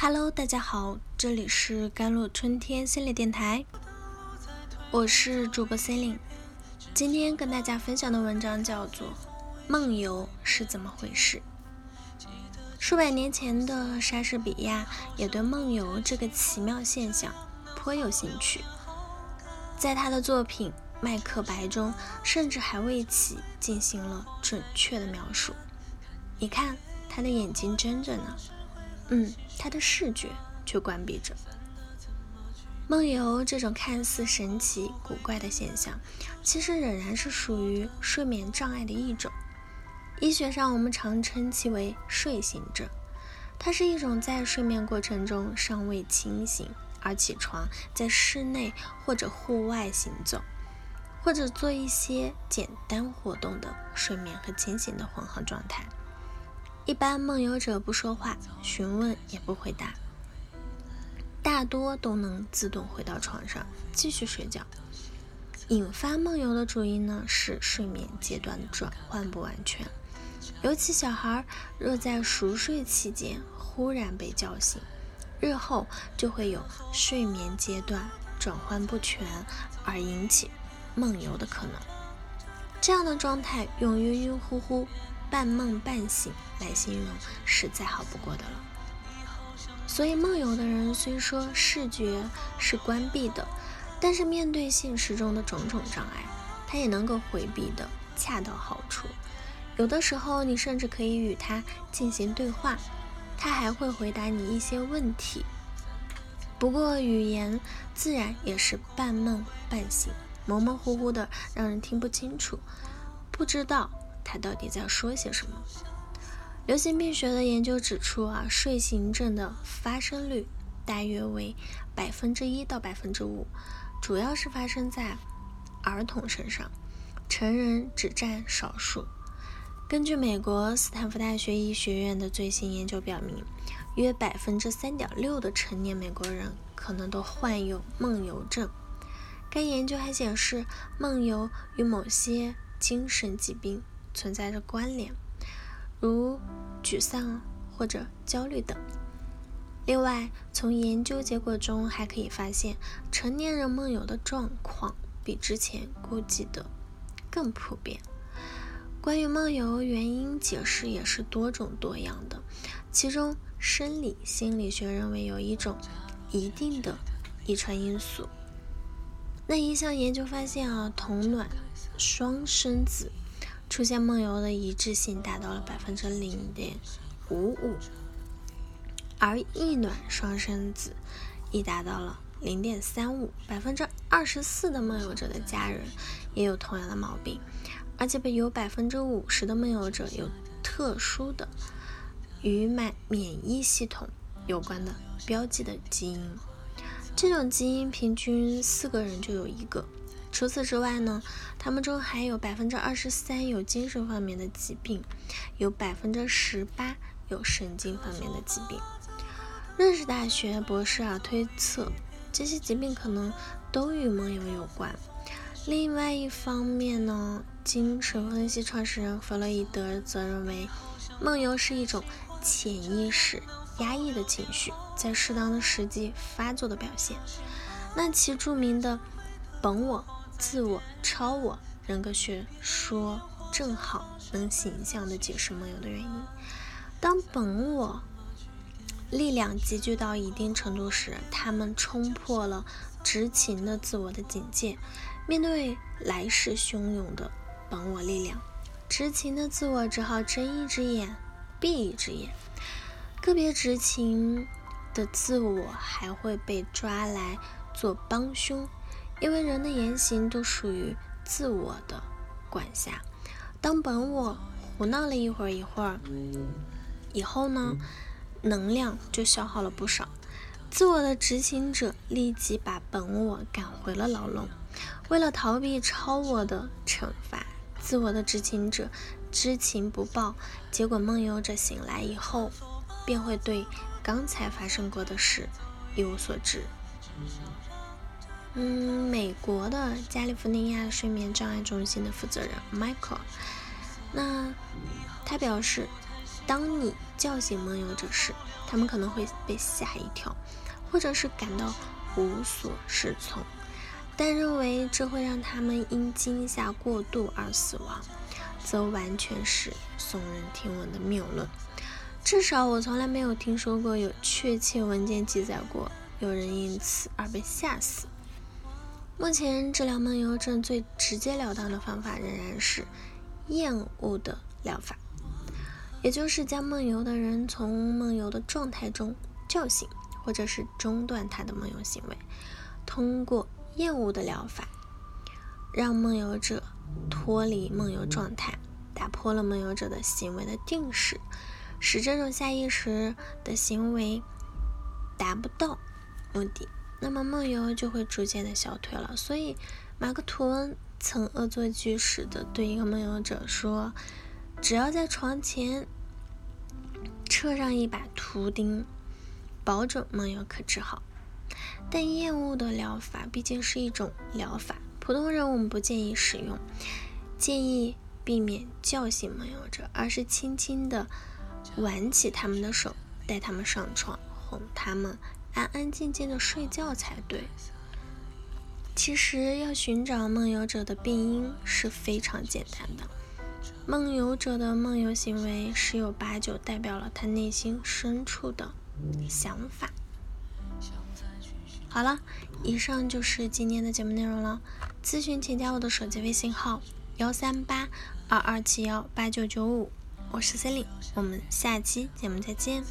Hello，大家好，这里是甘露春天心理电台，我是主播 c e l i n e 今天跟大家分享的文章叫做《梦游是怎么回事》。数百年前的莎士比亚也对梦游这个奇妙现象颇有兴趣，在他的作品《麦克白》中，甚至还为其进行了准确的描述。你看，他的眼睛睁着呢。嗯，他的视觉却关闭着。梦游这种看似神奇古怪的现象，其实仍然是属于睡眠障碍的一种。医学上，我们常称其为睡醒症。它是一种在睡眠过程中尚未清醒而起床，在室内或者户外行走，或者做一些简单活动的睡眠和清醒的混合状态。一般梦游者不说话，询问也不回答，大多都能自动回到床上继续睡觉。引发梦游的主因呢是睡眠阶段转换不完全，尤其小孩若在熟睡期间忽然被叫醒，日后就会有睡眠阶段转换不全而引起梦游的可能。这样的状态用晕晕乎乎。半梦半醒来形容是再好不过的了。所以梦游的人虽说视觉是关闭的，但是面对现实中的种种障碍，他也能够回避的恰到好处。有的时候你甚至可以与他进行对话，他还会回答你一些问题。不过语言自然也是半梦半醒，模模糊糊的，让人听不清楚，不知道。他到底在说些什么？流行病学的研究指出啊，睡行症的发生率大约为百分之一到百分之五，主要是发生在儿童身上，成人只占少数。根据美国斯坦福大学医学院的最新研究表明，约百分之三点六的成年美国人可能都患有梦游症。该研究还显示，梦游与某些精神疾病。存在着关联，如沮丧或者焦虑等。另外，从研究结果中还可以发现，成年人梦游的状况比之前估计的更普遍。关于梦游原因解释也是多种多样的，其中生理心理学认为有一种一定的遗传因素。那一项研究发现啊，同卵双生子。出现梦游的一致性达到了百分之零点五五，而异卵双生子亦达到了零点三五。百分之二十四的梦游者的家人也有同样的毛病，而且有百分之五十的梦游者有特殊的与免免疫系统有关的标记的基因，这种基因平均四个人就有一个。除此之外呢，他们中还有百分之二十三有精神方面的疾病，有百分之十八有神经方面的疾病。瑞士大学博士啊推测，这些疾病可能都与梦游有关。另外一方面呢，精神分析创始人弗洛伊德则认为，梦游是一种潜意识压抑的情绪在适当的时机发作的表现。那其著名的本我。自我、超我人格学说正好能形象地解释梦游的原因。当本我力量集聚到一定程度时，他们冲破了执勤的自我的警戒。面对来势汹涌的本我力量，执勤的自我只好睁一只眼闭一只眼。个别执勤的自我还会被抓来做帮凶。因为人的言行都属于自我的管辖，当本我胡闹了一会儿一会儿以后呢，能量就消耗了不少。自我的执行者立即把本我赶回了牢笼。为了逃避超我的惩罚，自我的执行者知情不报，结果梦游者醒来以后，便会对刚才发生过的事一无所知。嗯，美国的加利福尼亚睡眠障碍中心的负责人 Michael，那他表示，当你叫醒梦游者时，他们可能会被吓一跳，或者是感到无所适从，但认为这会让他们因惊吓过度而死亡，则完全是耸人听闻的谬论。至少我从来没有听说过有确切文件记载过有人因此而被吓死。目前治疗梦游症最直截了当的方法仍然是厌恶的疗法，也就是将梦游的人从梦游的状态中叫醒，或者是中断他的梦游行为，通过厌恶的疗法让梦游者脱离梦游状态，打破了梦游者的行为的定式。使这种下意识的行为达不到目的，那么梦游就会逐渐的消退了。所以，马克吐温曾恶作剧似的对一个梦游者说：“只要在床前撤上一把图钉，保准梦游可治好。”但厌恶的疗法毕竟是一种疗法，普通人我们不建议使用，建议避免叫醒梦游者，而是轻轻的。挽起他们的手，带他们上床，哄他们安安静静的睡觉才对。其实要寻找梦游者的病因是非常简单的。梦游者的梦游行为十有八九代表了他内心深处的想法。好了，以上就是今天的节目内容了。咨询请加我的手机微信号：幺三八二二七幺八九九五。我是 c e l i n e 我们下期节目再见。